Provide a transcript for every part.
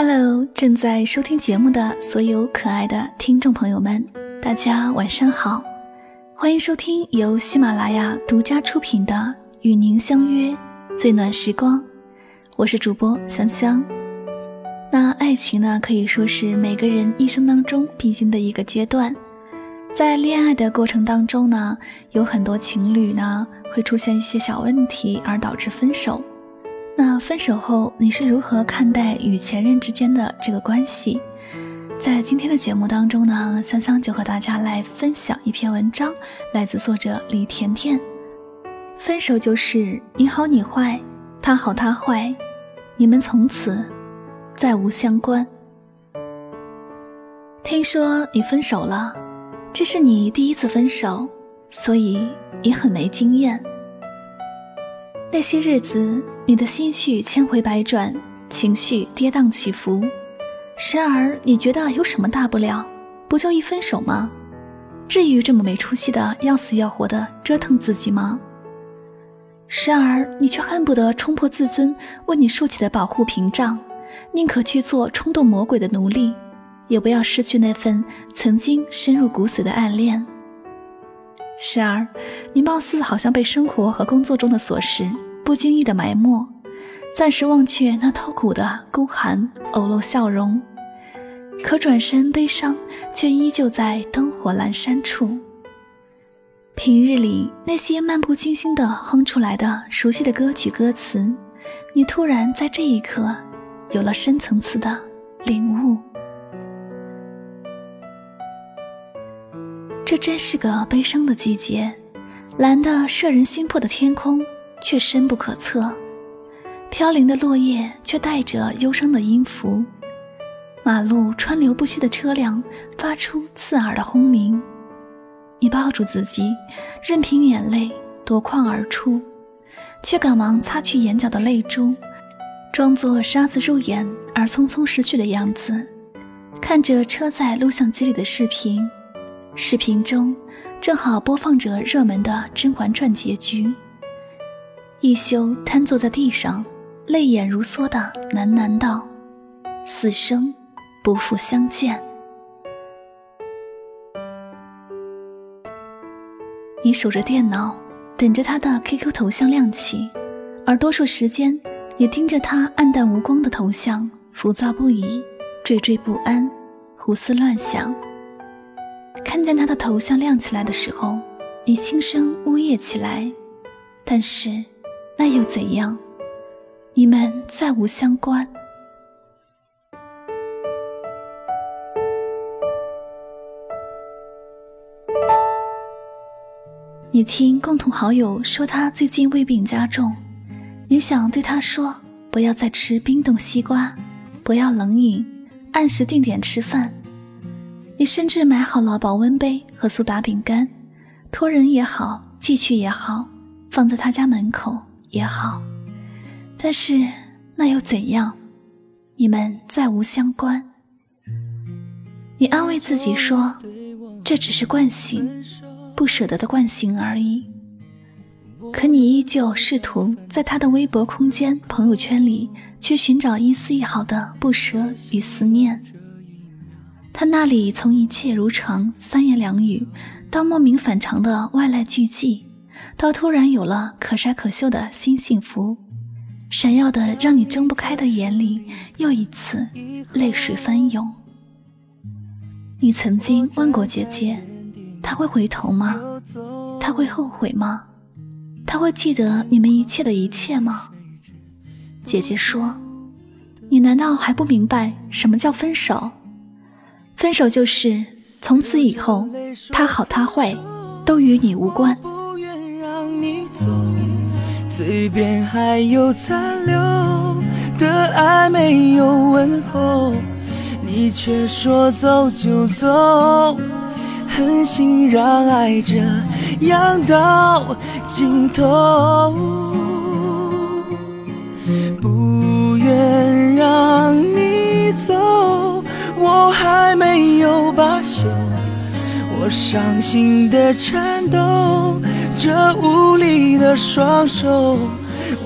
Hello，正在收听节目的所有可爱的听众朋友们，大家晚上好，欢迎收听由喜马拉雅独家出品的《与您相约最暖时光》，我是主播香香。那爱情呢，可以说是每个人一生当中必经的一个阶段，在恋爱的过程当中呢，有很多情侣呢会出现一些小问题，而导致分手。那分手后你是如何看待与前任之间的这个关系？在今天的节目当中呢，香香就和大家来分享一篇文章，来自作者李甜甜。分手就是你好你坏，他好他坏，你们从此再无相关。听说你分手了，这是你第一次分手，所以你很没经验。那些日子。你的心绪千回百转，情绪跌宕起伏，时而你觉得有什么大不了，不就一分手吗？至于这么没出息的要死要活的折腾自己吗？时而你却恨不得冲破自尊为你竖起的保护屏障，宁可去做冲动魔鬼的奴隶，也不要失去那份曾经深入骨髓的暗恋。时而你貌似好像被生活和工作中的琐事。不经意的埋没，暂时忘却那透骨的孤寒，偶露笑容，可转身悲伤，却依旧在灯火阑珊处。平日里那些漫不经心的哼出来的熟悉的歌曲歌词，你突然在这一刻有了深层次的领悟。这真是个悲伤的季节，蓝的摄人心魄的天空。却深不可测，飘零的落叶却带着忧伤的音符，马路川流不息的车辆发出刺耳的轰鸣。你抱住自己，任凭眼泪夺眶而出，却赶忙擦去眼角的泪珠，装作沙子入眼而匆匆逝去的样子，看着车载录像机里的视频，视频中正好播放着热门的《甄嬛传》结局。一休瘫坐在地上，泪眼如梭的喃喃道：“此生不复相见。”你守着电脑，等着他的 QQ 头像亮起，而多数时间，也盯着他暗淡无光的头像，浮躁不已，惴惴不安，胡思乱想。看见他的头像亮起来的时候，你轻声呜咽起来，但是。那又怎样？你们再无相关。你听共同好友说他最近胃病加重，你想对他说不要再吃冰冻西瓜，不要冷饮，按时定点吃饭。你甚至买好了保温杯和苏打饼干，托人也好，寄去也好，放在他家门口。也好，但是那又怎样？你们再无相关。你安慰自己说，这只是惯性，不舍得的惯性而已。可你依旧试图在他的微博空间、朋友圈里去寻找一丝一毫的不舍与思念。他那里从一切如常、三言两语，到莫名反常的外来聚集。到突然有了可晒可秀的新幸福，闪耀的让你睁不开的眼里又一次泪水翻涌。你曾经问过姐姐，他会回头吗？他会后悔吗？他会记得你们一切的一切吗？姐姐说：“你难道还不明白什么叫分手？分手就是从此以后，他好他坏都与你无关。”嘴边还有残留的爱没有问候，你却说走就走，狠心让爱这样到尽头。不愿让你走，我还没有罢休，我伤心的颤抖。这无力的双手，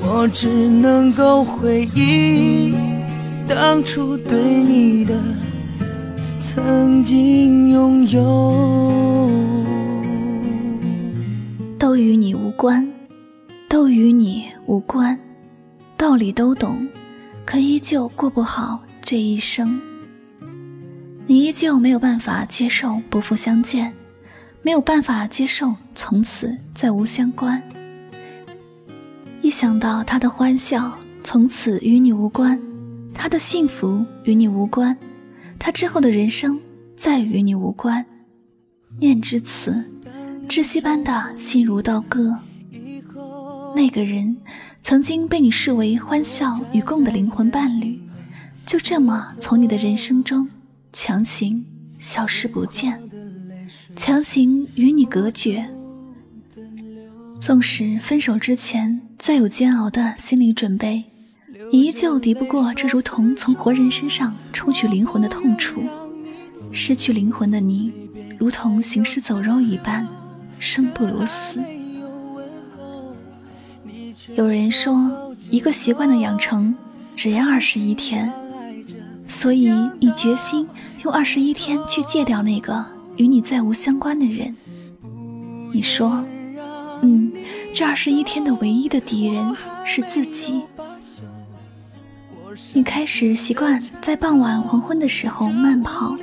我只能够回忆当初对你的曾经拥有，都与你无关，都与你无关，道理都懂，可依旧过不好这一生。你依旧没有办法接受不复相见，没有办法接受从此再无相关。一想到他的欢笑从此与你无关，他的幸福与你无关，他之后的人生再与你无关，念至此，窒息般的心如刀割。那个人曾经被你视为欢笑与共的灵魂伴侣，就这么从你的人生中。强行消失不见，强行与你隔绝。纵使分手之前再有煎熬的心理准备，你依旧敌不过这如同从活人身上抽取灵魂的痛楚。失去灵魂的你，如同行尸走肉一般，生不如死。有人说，一个习惯的养成只要二十一天，所以你决心。用二十一天去戒掉那个与你再无相关的人。你说，嗯，这二十一天的唯一的敌人是自己。你开始习惯在傍晚黄昏的时候慢跑，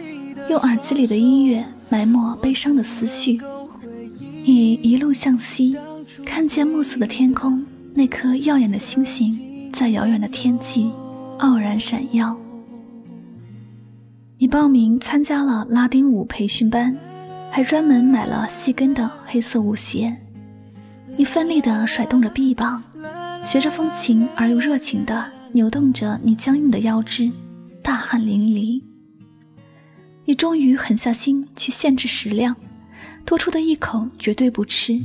用耳机里的音乐埋没悲伤的思绪。你一路向西，看见暮色的天空，那颗耀眼的星星在遥远的天际傲然闪耀。你报名参加了拉丁舞培训班，还专门买了细跟的黑色舞鞋。你奋力地甩动着臂膀，学着风情而又热情地扭动着你僵硬的腰肢，大汗淋漓。你终于狠下心去限制食量，多出的一口绝对不吃。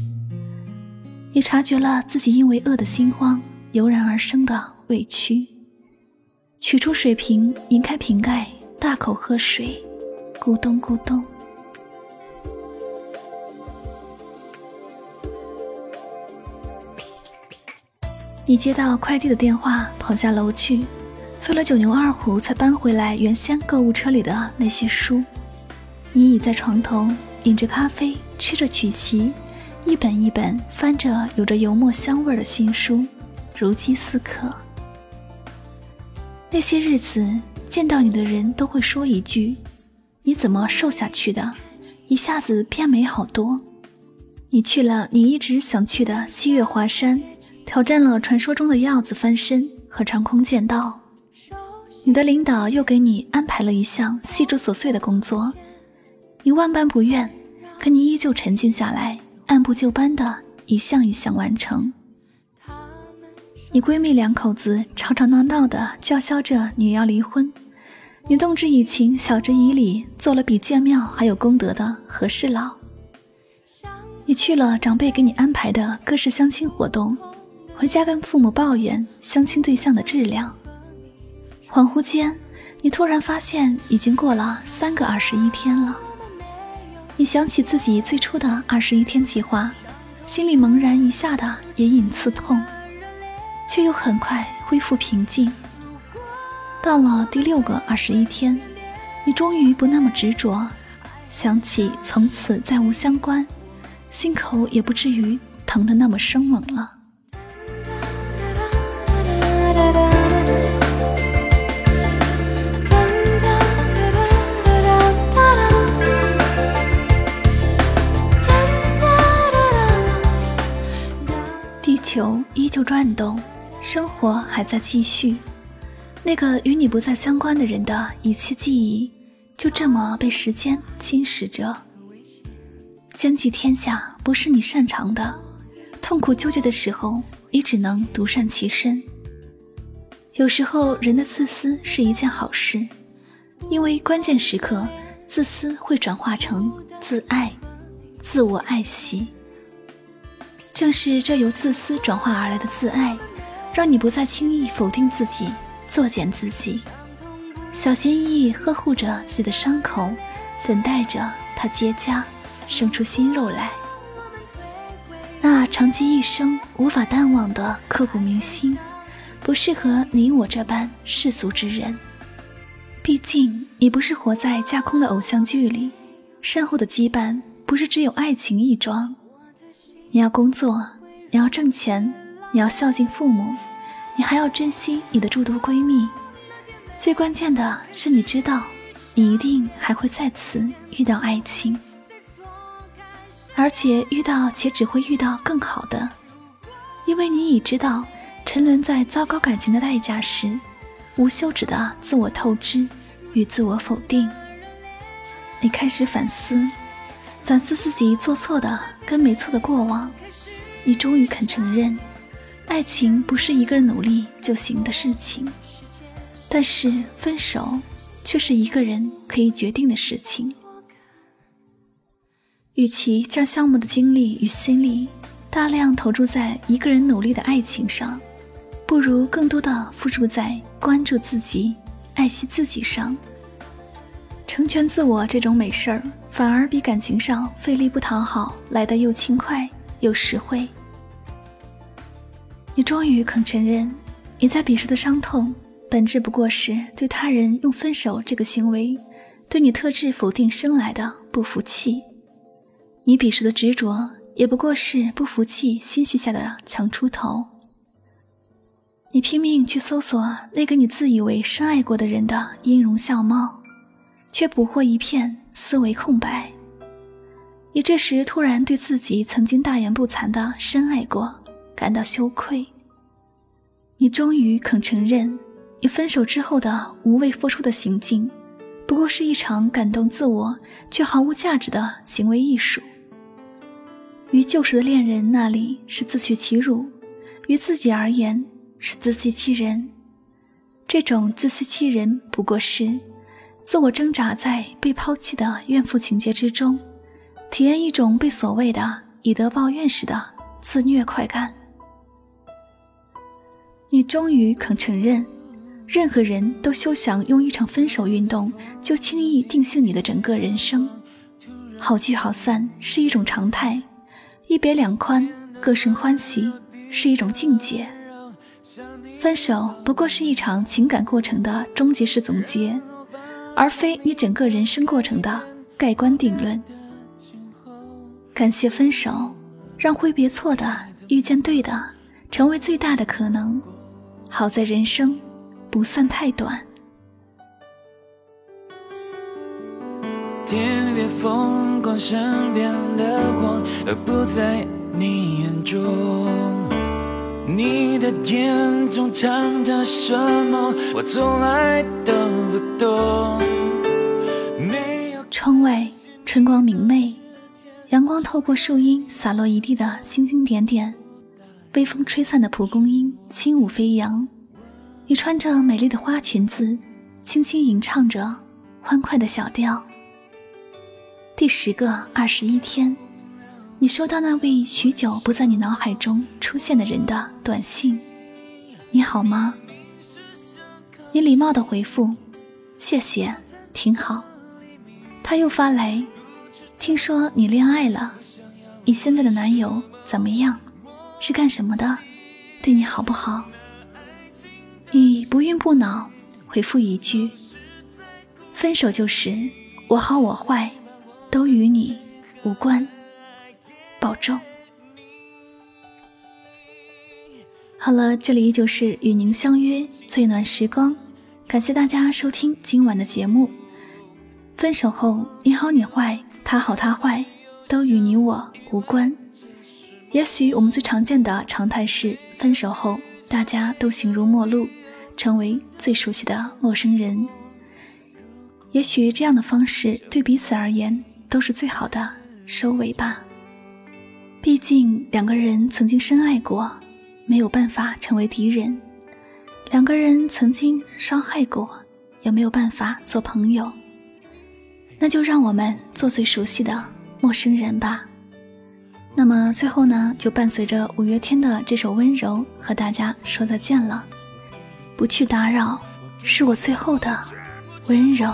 你察觉了自己因为饿的心慌油然而生的委屈，取出水瓶，拧开瓶盖。大口喝水，咕咚咕咚。你接到快递的电话，跑下楼去，费了九牛二虎才搬回来原先购物车里的那些书。你倚在床头，饮着咖啡，吃着曲奇，一本一本翻着有着油墨香味的新书，如饥似渴。那些日子。见到你的人都会说一句：“你怎么瘦下去的？一下子变美好多。”你去了你一直想去的西岳华山，挑战了传说中的鹞子翻身和长空剑道。你的领导又给你安排了一项细致琐碎的工作，你万般不愿，可你依旧沉静下来，按部就班的一项一项完成。你闺蜜两口子吵吵闹闹的叫嚣着你要离婚。你动之以情，晓之以理，做了比建庙还有功德的和事佬。你去了长辈给你安排的各式相亲活动，回家跟父母抱怨相亲对象的质量。恍惚间，你突然发现已经过了三个二十一天了。你想起自己最初的二十一天计划，心里猛然一下的隐隐刺痛，却又很快恢复平静。到了第六个二十一天，你终于不那么执着，想起从此再无相关，心口也不至于疼得那么生猛了。地球依旧转动，生活还在继续。那个与你不再相关的人的一切记忆，就这么被时间侵蚀着。兼济天下不是你擅长的，痛苦纠结的时候，你只能独善其身。有时候，人的自私是一件好事，因为关键时刻，自私会转化成自爱、自我爱惜。正是这由自私转化而来的自爱，让你不再轻易否定自己。作践自己，小心翼翼呵护着自己的伤口，等待着它结痂，生出新肉来。那长期一生无法淡忘的刻骨铭心，不适合你我这般世俗之人。毕竟你不是活在架空的偶像剧里，身后的羁绊不是只有爱情一桩。你要工作，你要挣钱，你要孝敬父母，你还要珍惜你的诸多闺蜜。最关键的是，你知道，你一定还会再次遇到爱情，而且遇到且只会遇到更好的，因为你已知道沉沦在糟糕感情的代价时。无休止的自我透支与自我否定，你开始反思，反思自己做错的跟没错的过往。你终于肯承认，爱情不是一个人努力就行的事情，但是分手却是一个人可以决定的事情。与其将项目的精力与心力大量投注在一个人努力的爱情上。不如更多的付出在关注自己、爱惜自己上。成全自我这种美事儿，反而比感情上费力不讨好来的又轻快又实惠。你终于肯承认，你在彼时的伤痛，本质不过是对他人用分手这个行为，对你特质否定生来的不服气。你彼时的执着，也不过是不服气心绪下的强出头。你拼命去搜索那个你自以为深爱过的人的音容笑貌，却捕获一片思维空白。你这时突然对自己曾经大言不惭的深爱过感到羞愧。你终于肯承认，你分手之后的无谓付出的行径，不过是一场感动自我却毫无价值的行为艺术。于旧时的恋人那里是自取其辱，于自己而言。是自欺欺人，这种自欺欺人不过是自我挣扎在被抛弃的怨妇情节之中，体验一种被所谓的以德报怨时的自虐快感。你终于肯承认，任何人都休想用一场分手运动就轻易定性你的整个人生。好聚好散是一种常态，一别两宽，各生欢喜是一种境界。分手不过是一场情感过程的终结式总结，而非你整个人生过程的盖棺定论。感谢分手，让挥别错的遇见对的，成为最大的可能。好在人生不算太短。天边风光，身边的光，而不在你眼中。你的眼中藏着什么？我从来都不懂。窗外春光明媚，阳光透过树荫洒落一地的星星点点，微风吹散的蒲公英轻舞飞扬。你穿着美丽的花裙子，轻轻吟唱着欢快的小调。第十个二十一天。你收到那位许久不在你脑海中出现的人的短信，你好吗？你礼貌的回复，谢谢，挺好。他又发来，听说你恋爱了，你现在的男友怎么样？是干什么的？对你好不好？你不孕不恼回复一句，分手就是我好我坏，都与你无关。保重。好了，这里依旧是与您相约最暖时光，感谢大家收听今晚的节目。分手后，你好你坏，他好他坏，都与你我无关。也许我们最常见的常态是，分手后大家都形如陌路，成为最熟悉的陌生人。也许这样的方式对彼此而言都是最好的收尾吧。毕竟两个人曾经深爱过，没有办法成为敌人；两个人曾经伤害过，也没有办法做朋友。那就让我们做最熟悉的陌生人吧。那么最后呢，就伴随着五月天的这首《温柔》和大家说再见了。不去打扰，是我最后的温柔。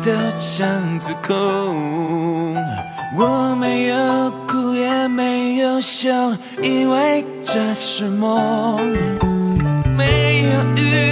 又到巷子口。我没有哭也没有笑，因为这是梦，没有雨。